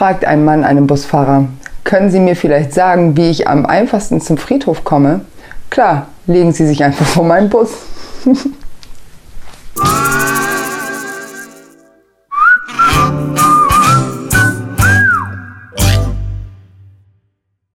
fragt ein Mann einen Busfahrer, können Sie mir vielleicht sagen, wie ich am einfachsten zum Friedhof komme? Klar, legen Sie sich einfach vor meinen Bus.